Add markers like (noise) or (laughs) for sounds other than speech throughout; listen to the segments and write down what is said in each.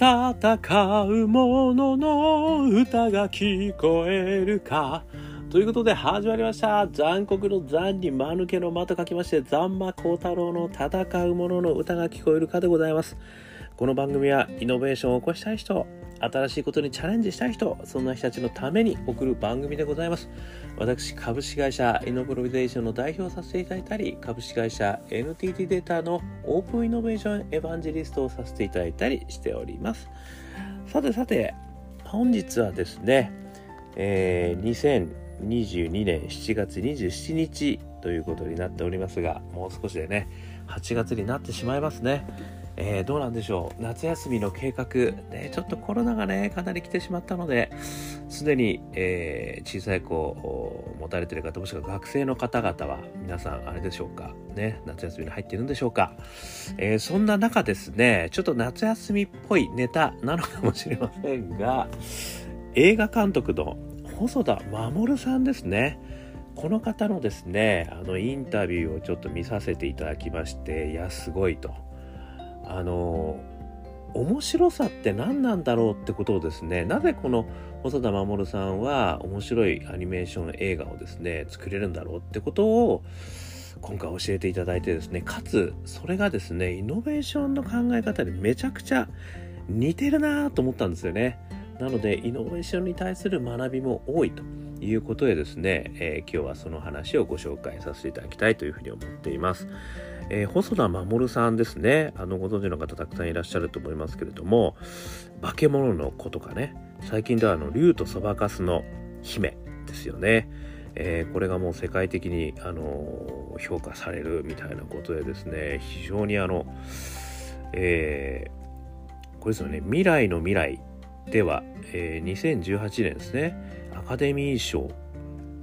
戦う者の歌が聞こえるか。ということで始まりました。残酷の残に間抜けの間と書きまして残魔高太郎の戦う者の歌が聞こえるかでございます。この番組はイノベーションを起こしたい人新しいことにチャレンジしたい人そんな人たちのために送る番組でございます。私株式会社イノプロビゼーションの代表をさせていただいたり株式会社 NTT データのオープンイノベーションエヴァンジェリストをさせていただいたりしております。さてさて本日はですね、えー、2022年7月27日ということになっておりますがもう少しでね8月になってしまいますね。えー、どうなんでしょう。夏休みの計画、ね、ちょっとコロナがねかなり来てしまったのですでに、えー、小さい子を持たれてる方もしくは学生の方々は皆さんあれでしょうか。ね夏休みに入っているんでしょうか、えー、そんな中ですねちょっと夏休みっぽいネタなのかもしれませんが映画監督の細田守さんですね。この方のですねあのインタビューをちょっと見させていただきましていやすごいと。あの面白さって何なんだろうってことをですねなぜこの細田守さんは面白いアニメーション映画をですね作れるんだろうってことを今回教えていただいてですねかつそれがですねイノベーションの考え方にめちゃくちゃ似てるなと思ったんですよね。なのでイノベーションに対する学びも多いということでですね、えー、今日はその話をご紹介させていただきたいというふうに思っています。えー、細田守さんですね。あのご存知の方たくさんいらっしゃると思いますけれども化け物の子とかね。最近ではあの竜とそばかすの姫ですよね、えー、これがもう世界的にあの評価されるみたいなことでですね非常にあの、えー、これですよね。未来の未来では、えー、2018年ですね。アカデミー賞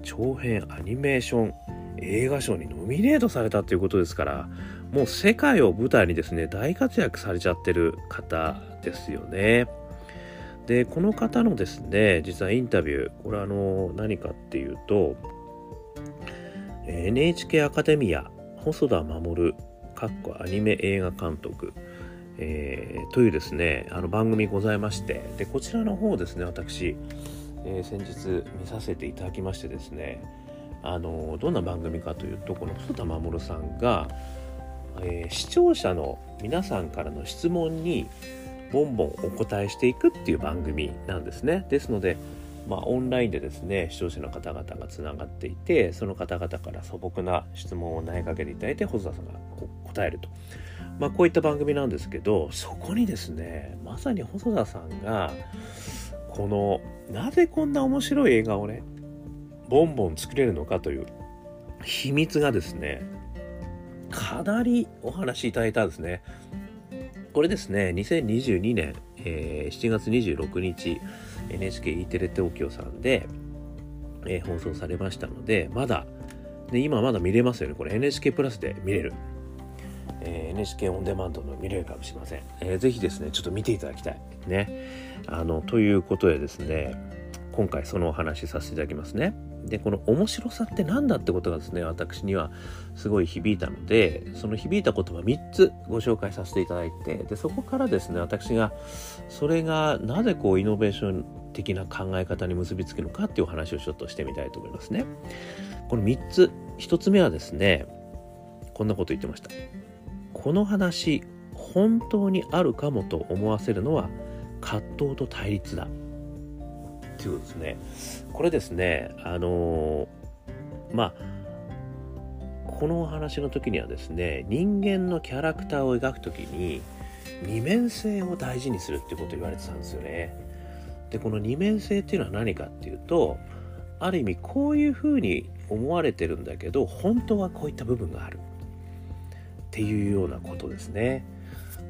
長編アニメーション映画賞にノミネートされたということですからもう世界を舞台にですね大活躍されちゃってる方ですよね。でこの方のですね実はインタビューこれあの何かっていうと NHK アカデミア細田守かっこアニメ映画監督、えー、というですねあの番組ございましてでこちらの方ですね私、えー、先日見させていただきましてですねあのどんな番組かというとこの細田守さんが、えー、視聴者の皆さんからの質問にボンボンお答えしていくっていう番組なんですね。ですので、まあ、オンラインでですね視聴者の方々がつながっていてその方々から素朴な質問を投げかけていただいて細田さんが答えると、まあ、こういった番組なんですけどそこにですねまさに細田さんがこのなぜこんな面白い映画をねボンボン作れるのかという秘密がですねかなりお話しいただいたんですね。これですね2022年、えー、7月26日 NHKE テレ東京さんで、えー、放送されましたのでまだ、ね、今まだ見れますよね。これ NHK プラスで見れる、えー、NHK オンデマンドの見れるかもしれません、えー、ぜひですねちょっと見ていただきたい。ね。あのということでですね今回そのお話しさせていただきますね。でこの面白さって何だってことがですね私にはすごい響いたのでその響いた言葉3つご紹介させていただいてでそこからですね私がそれがなぜこうイノベーション的な考え方に結びつくのかっていうお話をちょっとしてみたいと思いますね。この3つ1つ目はですねこんなこと言ってました。この話本当にあるかもと思わせるのは葛藤と対立だ。っていうことですね。これですね、あのー、まあ、このお話の時にはですね、人間のキャラクターを描く時に、二面性を大事にするってことを言われてたんですよね。で、この二面性っていうのは何かっていうと、ある意味こういうふうに思われてるんだけど、本当はこういった部分がある。っていうようなことですね。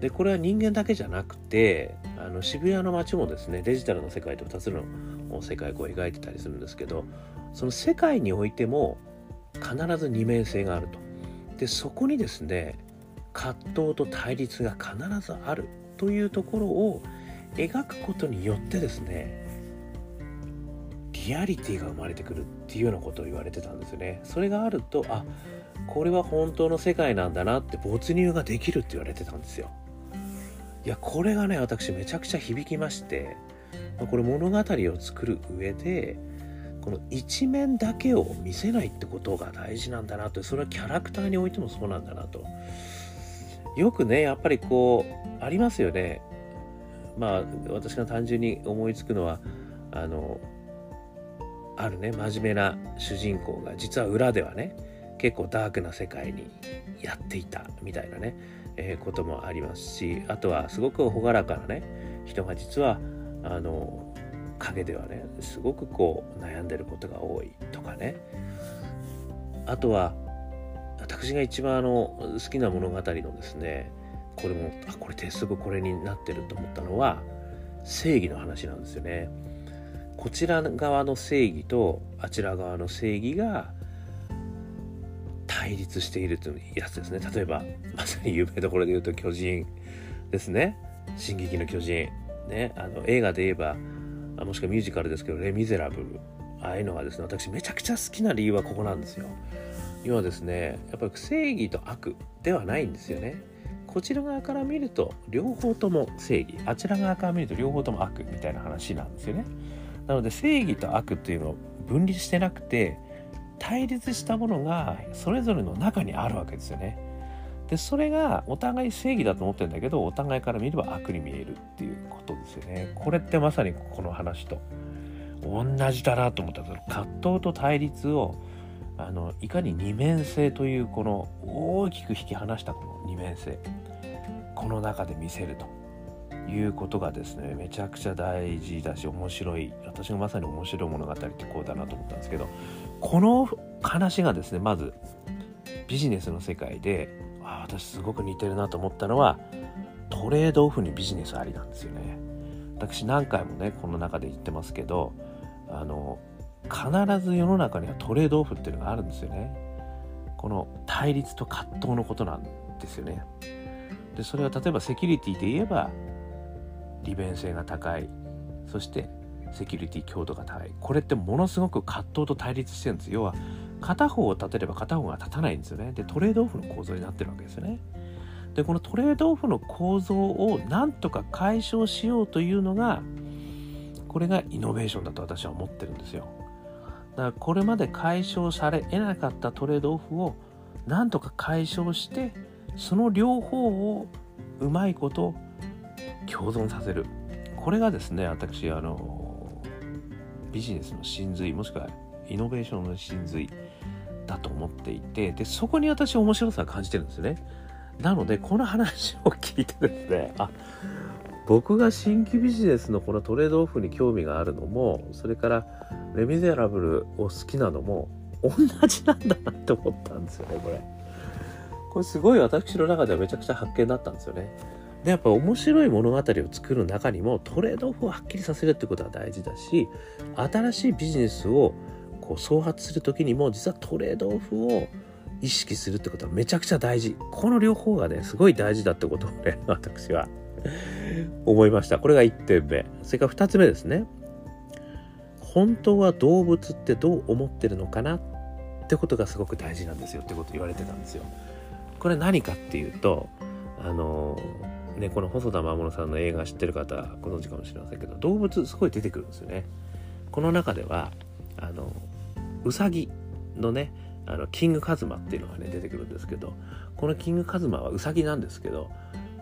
でこれは人間だけじゃなくてあの渋谷の街もですねデジタルの世界と2つの世界を描いてたりするんですけどその世界においても必ず二面性があると。でそこにですね葛藤と対立が必ずあるというところを描くことによってですねリアリティが生まれてくるっていうようなことを言われてたんですよね。それがあるとあこれは本当の世界なんだなって没入ができるって言われてたんですよ。いやこれがね私めちゃくちゃ響きましてこれ物語を作る上でこの一面だけを見せないってことが大事なんだなと。それはキャラクターにおいてもそうなんだなと。よくねやっぱりこうありますよね。まあ私が単純に思いつくのはあのあるね真面目な主人公が実は裏ではね結構ダークな世界にやっていたみたいなね、えー、こともありますしあとはすごく朗らかなね人が実はあの陰ではねすごくこう悩んでることが多いとかね。あとは私が一番あの好きな物語のですねこれもあこれ鉄則これになってると思ったのは正義の話なんですよね。こちら側の正義とあちら側の正義が対立しているというやつですね。例えばまさに有名どころで言うと巨人ですね「進撃の巨人」ねあの映画で言えばもしくはミュージカルですけど「レ・ミゼラブル」ああいうのがですね私めちゃくちゃ好きな理由はここなんですよ。要はですねやっぱり正義と悪ではないんですよね。こちら側から見ると両方とも正義。あちら側から見ると両方とも悪みたいな話なんですよね。なので正義と悪っていうのを分離してなくて対立したものがそれぞれの中にあるわけですよね。でそれがお互い正義だと思ってるんだけどお互いから見れば悪に見えるっていうことですよね。これってまさにこの話と同じだなと思ったんです葛藤と対立をあのいかに二面性というこの大きく引き離したこの二面性この中で見せるということがですねめちゃくちゃ大事だし面白い私がまさに面白い物語ってこうだなと思ったんですけどこの話がですねまずビジネスの世界で私すごく似てるなと思ったのはトレードオフにビジネスありなんですよね。私何回もねこの中で言ってますけどあの必ず世の中にはトレードオフっていうのがあるんですよね。この対立と葛藤のことなんですよね。でそれは例えばセキュリティで言えば利便性が高い。そしてセキュリティ強度が高い。これってものすごく葛藤と対立してるんです。要は片方を立てれば片方が立たないんですよね。でトレードオフの構造になってるわけですよね。でこのトレードオフの構造をなんとか解消しようというのがこれがイノベーションだと私は思ってるんですよ。だからこれまで解消され得なかったトレードオフをなんとか解消してその両方をうまいこと共存させる。これがですね私あのビジネスの真髄もしくはイノベーションの真髄。だと思っていてでそこに私面白さを感じてるんですよね。なのでこの話を聞いてですねあ僕が新規ビジネスのこのトレードオフに興味があるのもそれからレ・ミゼラブルを好きなのも同じなんだなって思ったんですよねこれ。これすごい私の中ではめちゃくちゃ発見だったんですよね。でやっぱ面白い物語を作る中にもトレードオフをはっきりさせるってことは大事だし新しいビジネスをこう創発する時にも実はトレードオフを意識するってことはめちゃくちゃ大事。この両方がねすごい大事だってことをね私は思いました。これが1点目。それから2つ目ですね。本当は動物ってどう思ってるのかなってことがすごく大事なんですよってこと言われてたんですよ。これ何かっていうとあのね、この細田守さんの映画知ってる方ご存知かもしれませんけど動物すごい出てくるんですよね。この中ではあのウサギのねあのキングカズマっていうのがね出てくるんですけどこのキングカズマはウサギなんですけど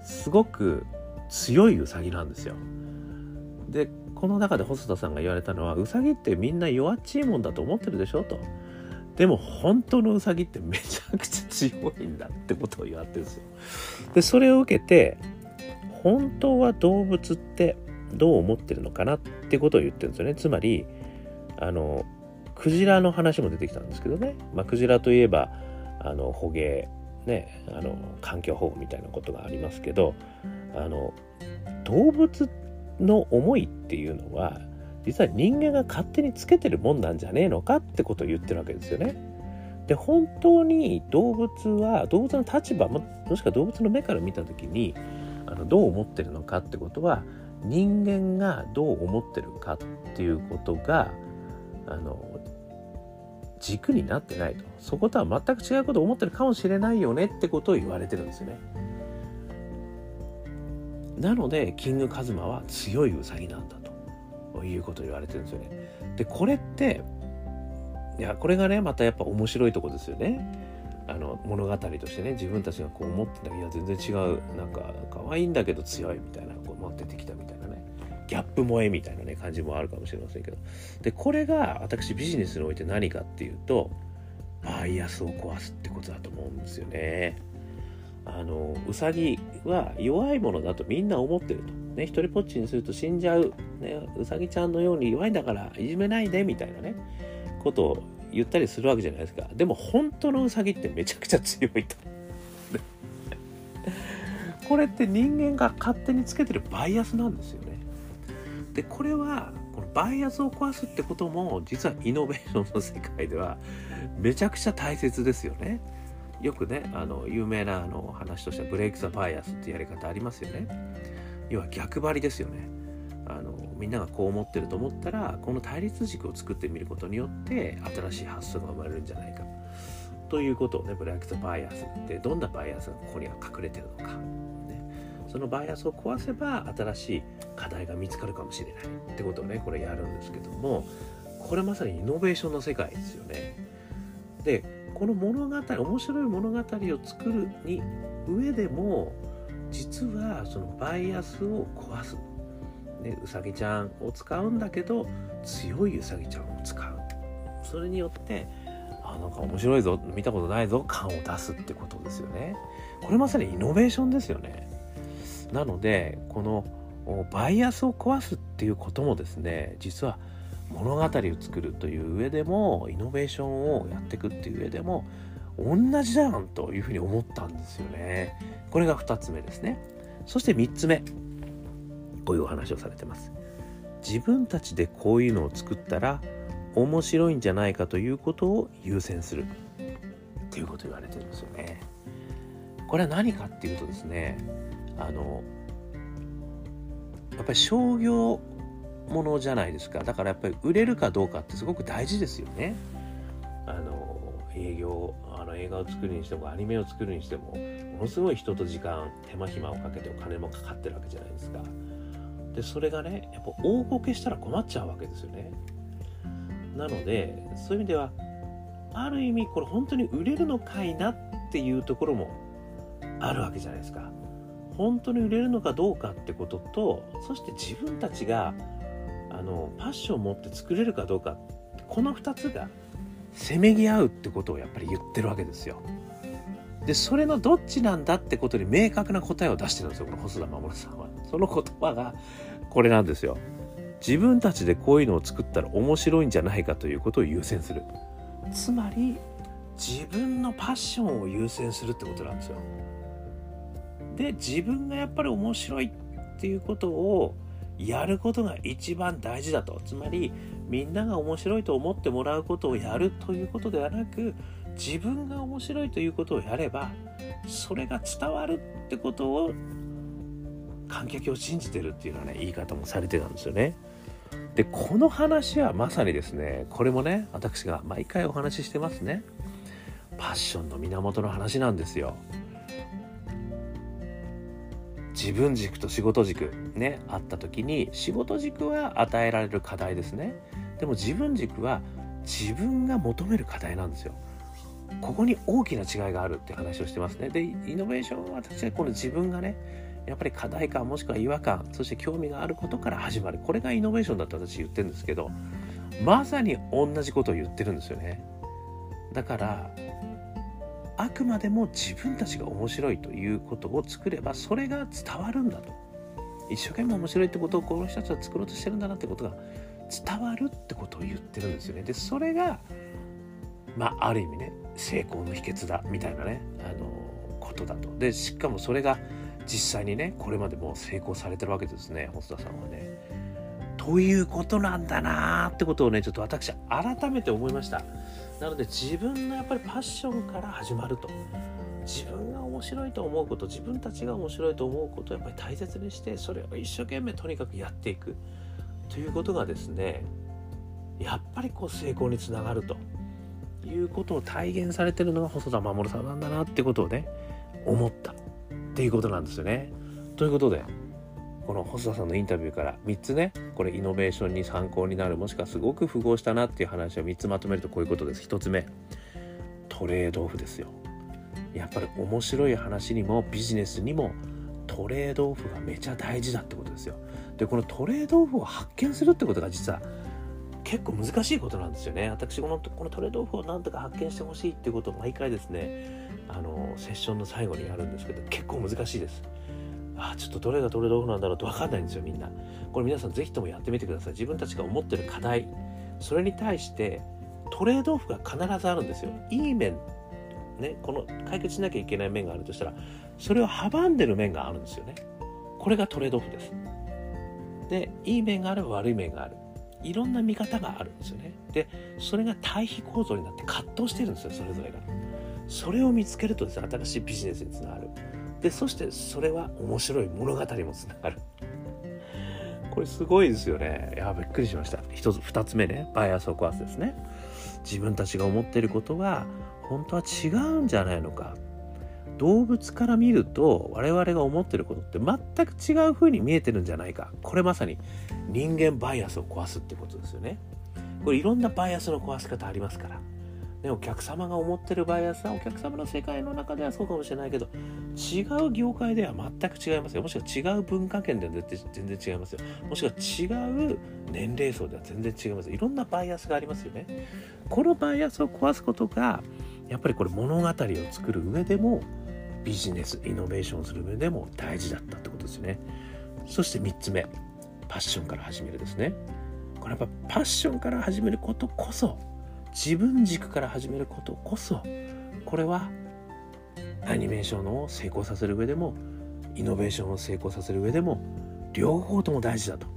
すごく強いウサギなんですよ。でこの中で細田さんが言われたのはウサギってみんな弱っちいもんだと思ってるでしょと。でも本当のウサギってめちゃくちゃ強いんだってことを言われてるんですよ。でそれを受けて本当は動物ってどう思ってるのかなってことを言ってるんですよねつまりあのクジラの話も出てきたんですけどね、まあ、クジラといえばあの捕鯨ねあの環境保護みたいなことがありますけどあの動物の思いっていうのは実は人間が勝手につけてるもんなんじゃねえのかってことを言ってるわけですよね。で本当に動物は動物の立場ももしくは動物の目から見た時にあのどう思ってるのかってことは人間がどう思ってるかっていうことがあの軸になってないとそことは全く違うことを思ってるかもしれないよねってことを言われてるんですよね。なのでキングカズマは強いウサギなんだということを言われてるんですよね。でこれっていやこれがねまたやっぱ面白いとこですよね。あの物語としてね自分たちがこう思ってたいや全然違うなんか可愛いんだけど強いみたいなこう持っててきたみたいなギャップ萌えみたいなね感じもあるかもしれませんけど。でこれが私ビジネスにおいて何かっていうとバイアスを壊すってことだと思うんですよね。あのウサギは弱いものだとみんな思ってると。ね、一人ぽっちにすると死んじゃう、ね、うさぎちゃんのように弱いんだからいじめないでみたいなねことを言ったりするわけじゃないですか。でも本当のウサギってめちゃくちゃ強いと。(laughs) これって人間が勝手につけてるバイアスなんですよ。でこれはこのバイアスを壊すってことも実はイノベーションの世界ではめちゃくちゃ大切ですよね。よくねあの有名なあの話としてはブレイク・ザ・バイアスってやり方ありますよね。要は逆張りですよね。あのみんながこう思ってると思ったらこの対立軸を作ってみることによって新しい発想が生まれるんじゃないか。ということをねブレイク・ザ・バイアスってどんなバイアスがここには隠れてるのか、ね、そのバイアスを壊せば新しい課題が見つかるかもしれないってことをねこれやるんですけどもこれまさにイノベーションの世界ですよね。でこの物語面白い物語を作るに上でも実はそのバイアスを壊す、ね、うさぎちゃんを使うんだけど強いうさぎちゃんを使う。それによってあなんか面白いぞ見たことないぞ感を出すってことですよね。これまさにイノベーションですよね。なのでこのバイアスを壊すっていうこともですね実は物語を作るという上でもイノベーションをやっていくっていう上でも同じじゃんというふうに思ったんですよね。これが2つ目ですね。そして3つ目こういうお話をされてます。自分たちでこういうのを作ったら面白いんじゃないかということを優先するっていうこと言われてるんですよね。これは何かっていうとですねあのやっぱり商業ものじゃないですかだからやっぱり売れるかどうかってすごく大事ですよね。あの営業あの映画を作るにしてもアニメを作るにしてもものすごい人と時間手間暇をかけてお金もかかってるわけじゃないですか。でそれがねやっぱ大ごけしたら困っちゃうわけですよね。なのでそういう意味ではある意味これ本当に売れるのかいなっていうところもあるわけじゃないですか。本当に売れるのかどうかってこととそして自分たちがあのパッションを持って作れるかどうかこの2つがせめぎ合うってことをやっぱり言ってるわけですよ。でそれのどっちなんだってことに明確な答えを出してるんですよこの細田守さんは。その言葉がこれなんですよ。自分たちでこういうのを作ったら面白いんじゃないかということを優先する。つまり自分のパッションを優先するってことなんですよ。で自分がやっぱり面白いっていうことをやることが一番大事だとつまりみんなが面白いと思ってもらうことをやるということではなく自分が面白いということをやればそれが伝わるってことを観客を信じてるっていうようなね言い方もされてたんですよね。でこの話はまさにですねこれもね私が毎回お話ししてますねパッションの源の話なんですよ。自分軸と仕事軸ねあった時に仕事軸は与えられる課題ですね。でも自分軸は自分が求める課題なんですよ。ここに大きな違いがあるって話をしてますね。でイノベーションは私はこの自分がねやっぱり課題感もしくは違和感そして興味があることから始まる。これがイノベーションだって私言ってるんですけどまさに同じことを言ってるんですよね。だからあくまでも自分たちが面白いということを作ればそれが伝わるんだと。一生懸命面白いってことをこの人たちは作ろうとしてるんだなってことが伝わるってことを言ってるんですよね。でそれがまあある意味ね成功の秘訣だみたいなねあのことだと。でしかもそれが実際にねこれまでも成功されてるわけですね細田さんはね。ということなんだなーってことをねちょっと私改めて思いました。なので自分のやっぱりパッションから始まると。自分が面白いと思うこと自分たちが面白いと思うことをやっぱり大切にしてそれを一生懸命とにかくやっていく。ということがですねやっぱりこう成功につながると。いうことを体現されてるのが細田守さんなんだなってことをね思った。っていうことなんですよね。ということでこの細田さんのインタビューから3つねこれイノベーションに参考になるもしくはすごく符合したなっていう話を3つまとめるとこういうことです。1つ目トレードオフですよ。やっぱり面白い話にもビジネスにもトレードオフがめちゃ大事だってことですよ。でこのトレードオフを発見するってことが実は結構難しいことなんですよね。私このこのトレードオフをなんとか発見してほしいっていうことを毎回ですねあのセッションの最後にやるんですけど結構難しいです。あちょっとどれがトレードオフなんだろうと分かんないんですよみんな。これ皆さん是非ともやってみてください。自分たちが思ってる課題。それに対してトレードオフが必ずあるんですよ。いい面ねこの解決しなきゃいけない面があるとしたらそれを阻んでる面があるんですよね。これがトレードオフです。でいい面があれば悪い面がある。いろんな見方があるんですよね。でそれが対比構造になって葛藤してるんですよそれぞれが。それを見つけるとですね新しいビジネスにつながる。でそしてそれは面白い物語もつながる。これすごいですよね。いやびっくりしました。一つ二つ目ね。バイアスを壊すですね。自分たちが思っていることが本当は違うんじゃないのか。動物から見ると我々が思ってることって全く違う風に見えてるんじゃないか。これまさに人間バイアスを壊すってことですよね。これいろんなバイアスの壊し方ありますから。ね、お客様が思ってるバイアスはお客様の世界の中ではそうかもしれないけど違う業界では全く違いますよ。もしくは違う文化圏では全然違いますよ。もしくは違う年齢層では全然違いますいろんなバイアスがありますよね。このバイアスを壊すことがやっぱりこれ物語を作る上でもビジネスイノベーションする上でも大事だったってことですね。そして3つ目パッションから始めるですね。これやっぱパッションから始めることこそ自分軸から始めることこそこれはアニメーションを成功させる上でもイノベーションを成功させる上でも両方とも大事だと。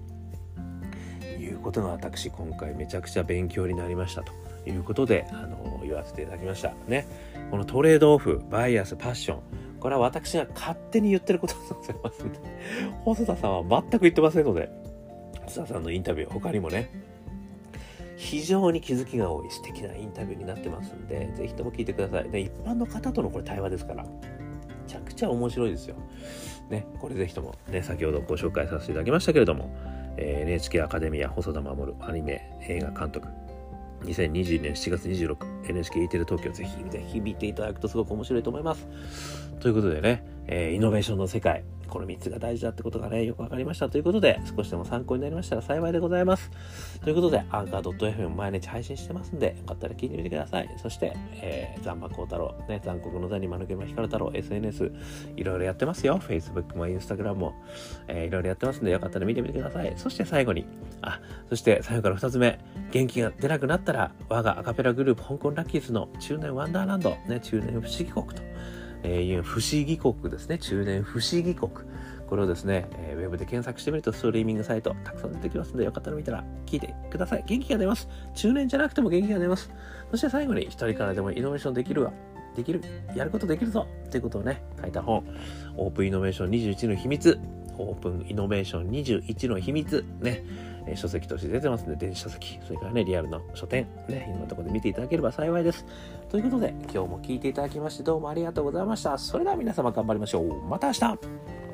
いうことが私今回めちゃくちゃ勉強になりましたということであの言わせていただきました。ね。このトレードオフバイアスパッション。これは私が勝手に言ってることでございます。ん (laughs) で細田さんは全く言ってませんので細田さんのインタビュー他にもね非常に気づきが多い素敵なインタビューになってますんでぜひとも聞いてくださいで一般の方とのこれ対話ですからめちゃくちゃ面白いですよねこれぜひともね先ほどご紹介させていただきましたけれども、えー、NHK アカデミア細田守アニメ映画監督2022年7月 26NHKE テレ東京ぜひぜひ見ていただくとすごく面白いと思います。ということでね、えー、イノベーションの世界、この3つが大事だってことがね、よくわかりましたということで、少しでも参考になりましたら幸いでございます。ということで、アンカー .fm 毎日配信してますんで、よかったら聞いてみてください。そして、えー、ザンマコウタロウ、ね、残酷の座に間抜けまひかる太郎、SNS、いろいろやってますよ。Facebook も Instagram も、えー、いろいろやってますんで、よかったら見てみてください。そして最後に、あ、そして最後から2つ目、元気が出なくなったら、我がアカペラグループ、香港ラッキーズの中年ワンダーランド、ね、中年不思議国と、えー、不思議国ですね。中年不思議国。これをですね、えー、ウェブで検索してみるとストリーミングサイトたくさん出てきますので、よかったら見たら聞いてください。元気が出ます。中年じゃなくても元気が出ます。そして最後に一人からでもイノベーションできるわ。できる。やることできるぞ。ということをね、書いた本。オープンイノベーション21の秘密。オープンイノベーション21の秘密。ね。え書籍として出てますんで、電子書籍、それからね、リアルの書店、ね、いろんなところで見ていただければ幸いです。ということで、今日も聞いていただきましてどうもありがとうございました。それでは皆様頑張りましょう。また明日